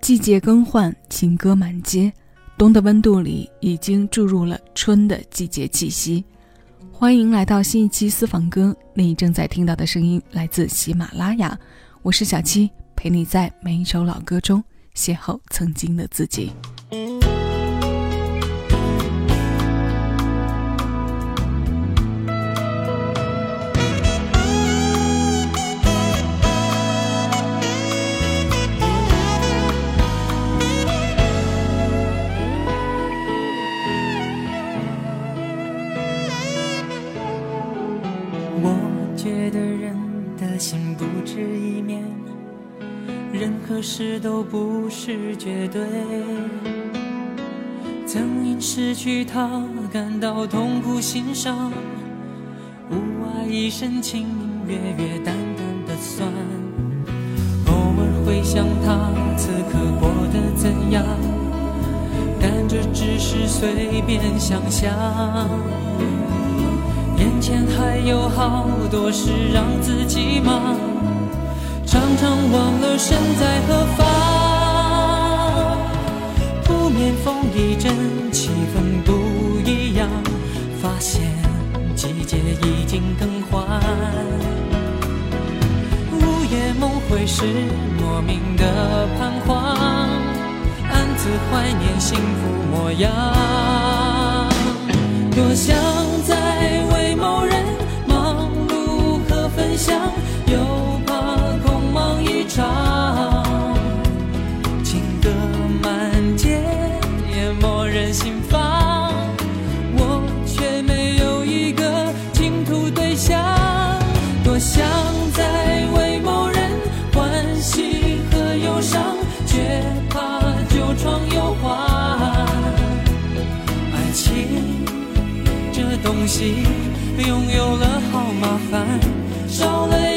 季节更换，情歌满街，冬的温度里已经注入了春的季节气息。欢迎来到新一期私房歌，你正在听到的声音来自喜马拉雅，我是小七，陪你在每一首老歌中邂逅曾经的自己。我觉得人的心不止一面，任何事都不是绝对，曾因失去他感到痛苦心伤，屋外一声轻音乐乐淡淡的酸，偶尔会想他此刻过得怎样，但这只是随便想象，眼前还有好多事让自己忙。常常忘了身在何方，扑面风一阵，气氛不一样，发现季节已经更换。午夜梦回时，莫名的彷徨，暗自怀念幸福模样。多想东西，拥有了好麻烦，少了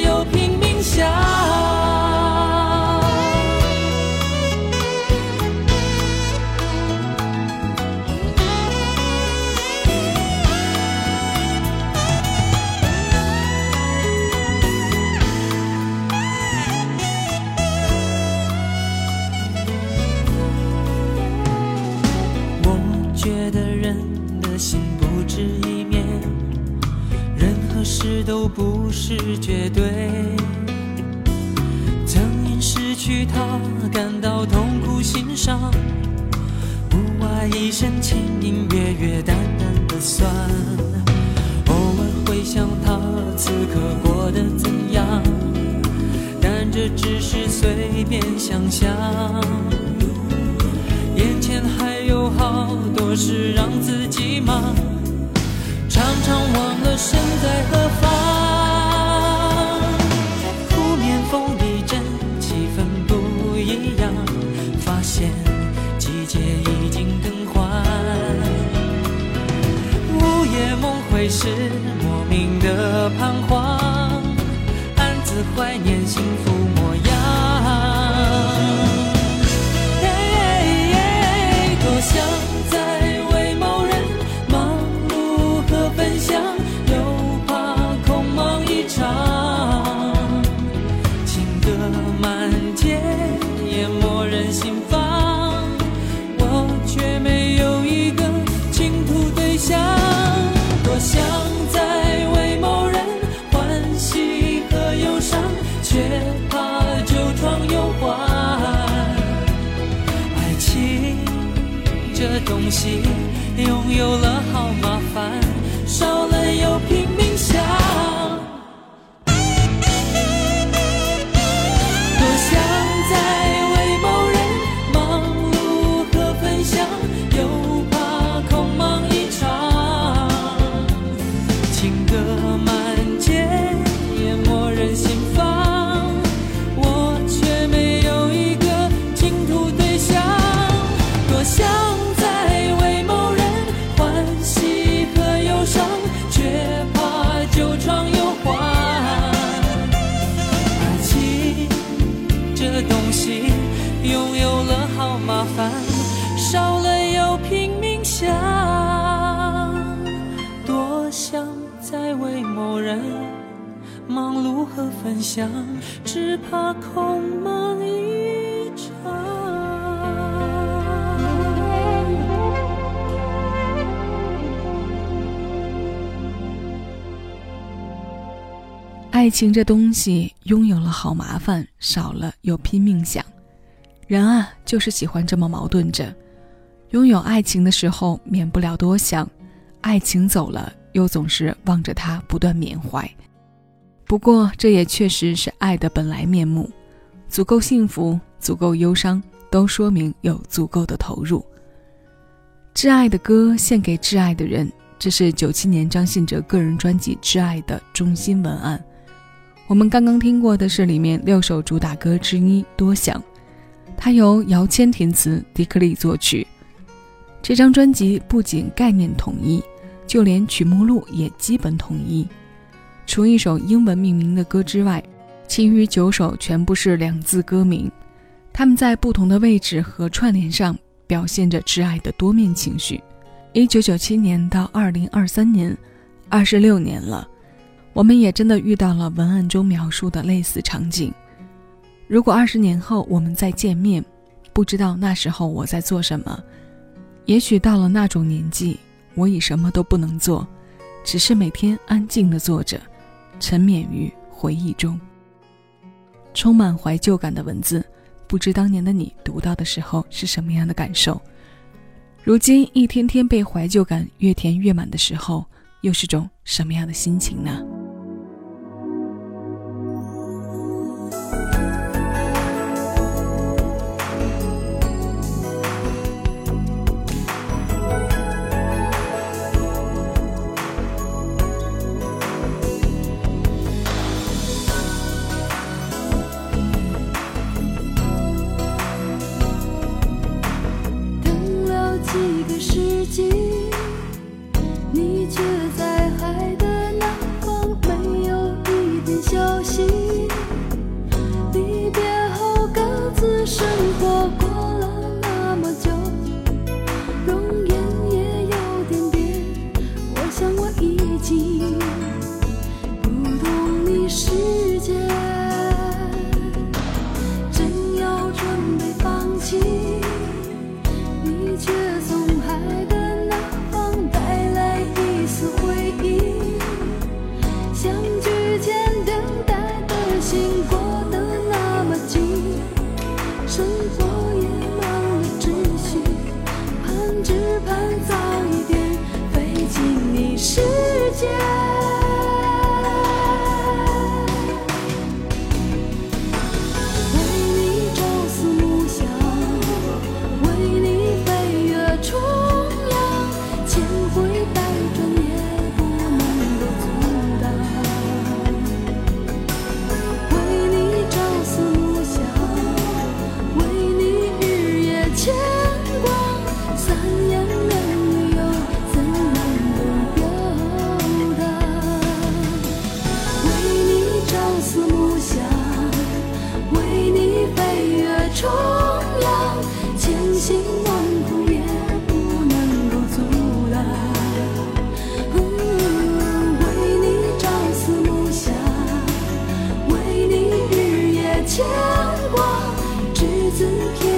不是绝对。曾因失去他感到痛苦心伤，屋外一声轻音乐乐淡淡的酸。偶尔会想他此刻过得怎样，但这只是随便想象。眼前还有好多事让自己忙。常常忘了身在何方，发现季节已经更换。午夜梦回时，莫名的彷徨，暗自怀念幸福东西拥有了好麻烦，想，只怕空梦一场。爱情这东西，拥有了好麻烦，少了又拼命想。人啊，就是喜欢这么矛盾着。拥有爱情的时候，免不了多想。爱情走了，又总是望着它不断缅怀。不过，这也确实是爱的本来面目。足够幸福，足够忧伤，都说明有足够的投入。挚爱的歌献给挚爱的人，这是九七年张信哲个人专辑《挚爱》的中心文案。我们刚刚听过的是里面六首主打歌之一《多想》，它由姚谦填词，迪克利作曲。这张专辑不仅概念统一，就连曲目录也基本统一，除一首英文命名的歌之外。其余九首全部是两字歌名，他们在不同的位置和串联上表现着挚爱的多面情绪。一九九七年到二零二三年，二十六年了，我们也真的遇到了文案中描述的类似场景。如果二十年后我们再见面，不知道那时候我在做什么。也许到了那种年纪，我已什么都不能做，只是每天安静的坐着，沉湎于回忆中。充满怀旧感的文字，不知当年的你读到的时候是什么样的感受？如今一天天被怀旧感越填越满的时候，又是种什么样的心情呢？牵挂，只字片。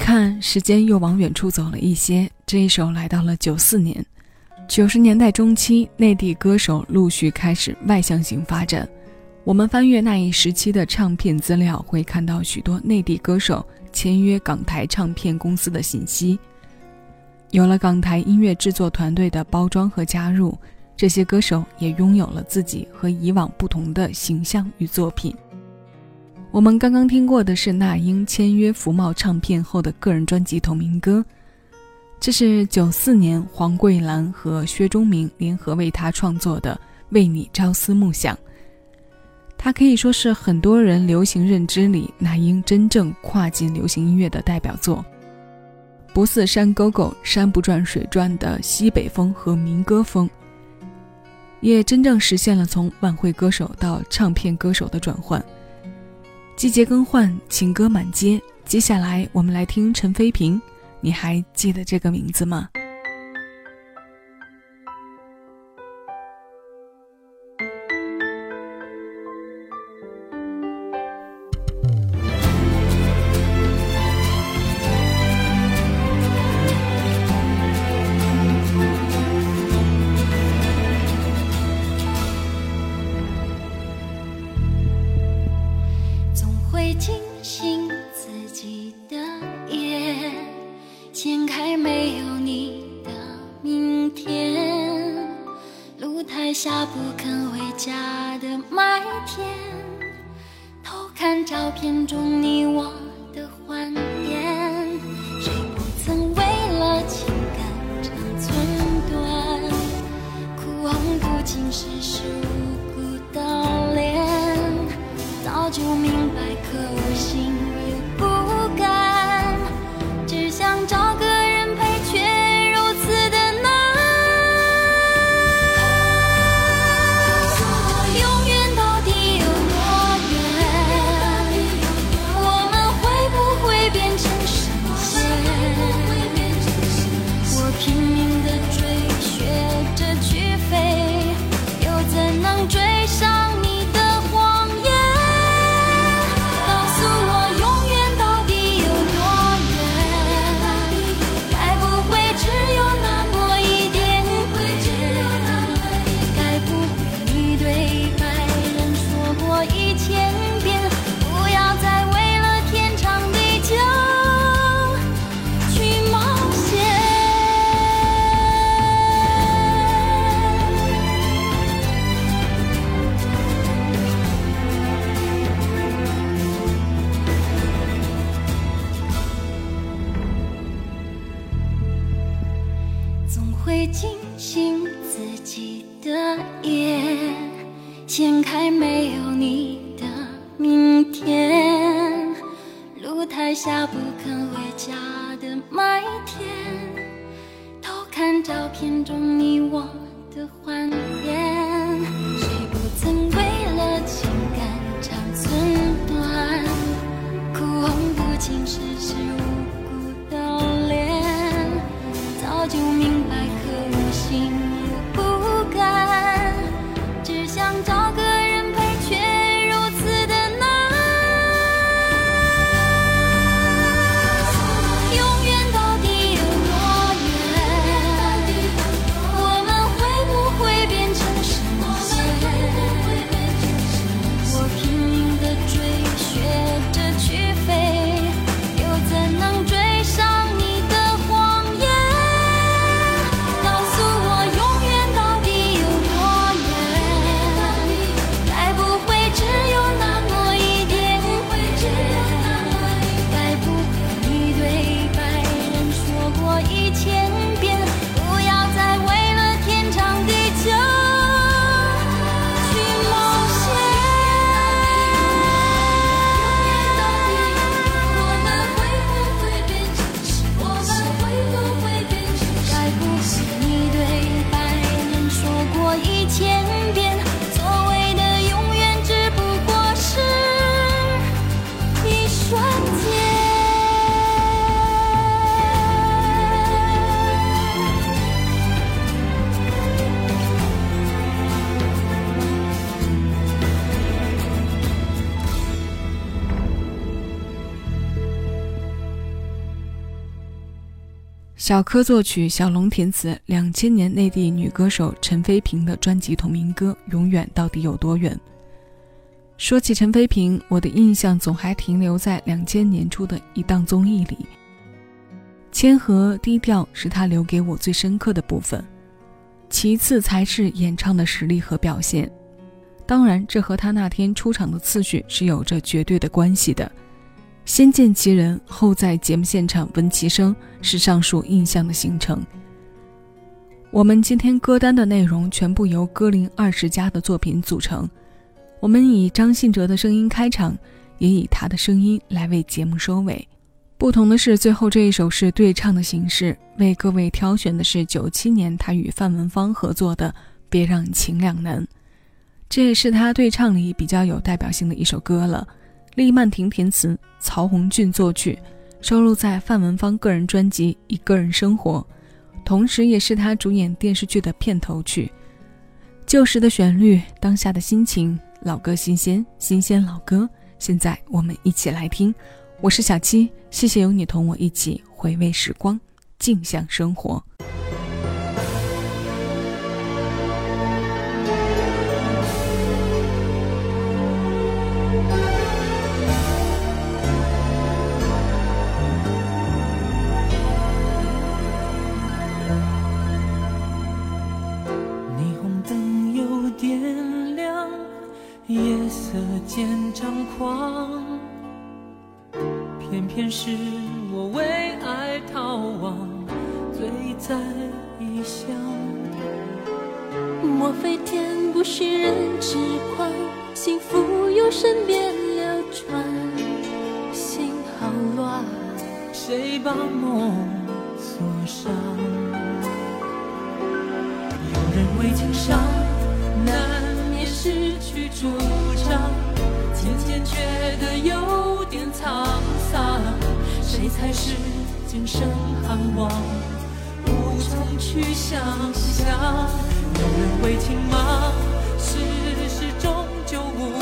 看，时间又往远处走了一些。这一首来到了九四年，九十年代中期，内地歌手陆续开始外向型发展。我们翻阅那一时期的唱片资料，会看到许多内地歌手签约港台唱片公司的信息。有了港台音乐制作团队的包装和加入，这些歌手也拥有了自己和以往不同的形象与作品。我们刚刚听过的是那英签约福茂唱片后的个人专辑同名歌，这是九四年黄桂兰和薛忠明联合为他创作的《为你朝思暮想》。它可以说是很多人流行认知里那英真正跨进流行音乐的代表作，不似山沟沟山不转水转的西北风和民歌风，也真正实现了从晚会歌手到唱片歌手的转换。季节更换，情歌满街。接下来我们来听陈飞平，你还记得这个名字吗？片中经小柯作曲，小龙填词。两千年内地女歌手陈飞萍的专辑同名歌《永远到底有多远》。说起陈飞萍，我的印象总还停留在两千年初的一档综艺里。谦和低调是她留给我最深刻的部分，其次才是演唱的实力和表现。当然，这和她那天出场的次序是有着绝对的关系的。先见其人，后在节目现场闻其声，是上述印象的形成。我们今天歌单的内容全部由歌林二十家的作品组成。我们以张信哲的声音开场，也以他的声音来为节目收尾。不同的是，最后这一首是对唱的形式，为各位挑选的是九七年他与范文芳合作的《别让情两难》，这也是他对唱里比较有代表性的一首歌了。厉曼婷填词，曹红俊作曲，收录在范文芳个人专辑《一个人生活》，同时也是他主演电视剧的片头曲。旧时的旋律，当下的心情，老歌新鲜，新鲜老歌。现在我们一起来听。我是小七，谢谢有你同我一起回味时光，静享生活。见张狂偏偏是我为爱逃亡，醉在异乡。莫非天不许人痴狂？幸福由身边流转，心好乱，谁把梦锁上？有人为情伤，难免失去主，觉得有点沧桑。谁才是今生盼望？无从去想象。有人为情忙，世事终究无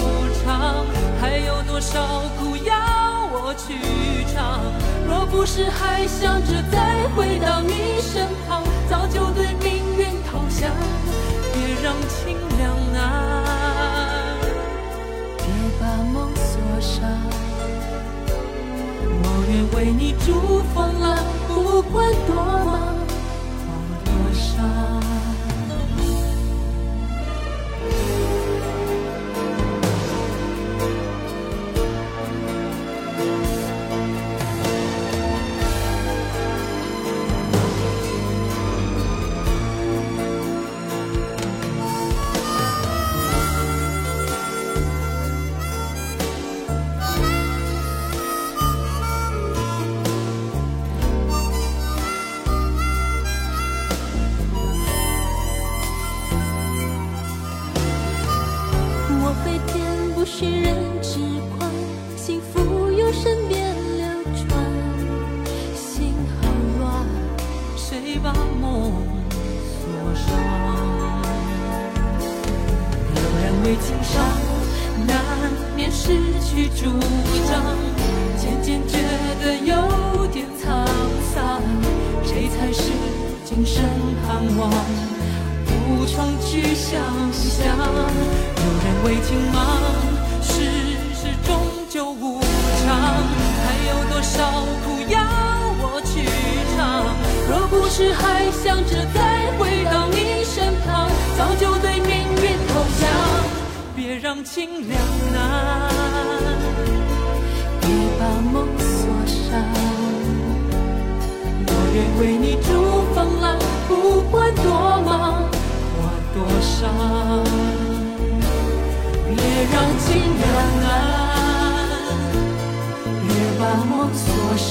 常。还有多少苦要我去尝？若不是还想着为你筑风浪，不管多想。有人为情忙，世事终究无常。还有多少苦要我去尝？若不是还想着再回到你身旁，早就对命运投降。别让情两难，别把梦锁上。我愿为你筑风浪，不管多忙多伤。别让情两难，别把梦锁上。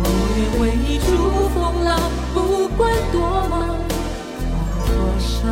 我愿为你逐风浪，不管多忙多伤。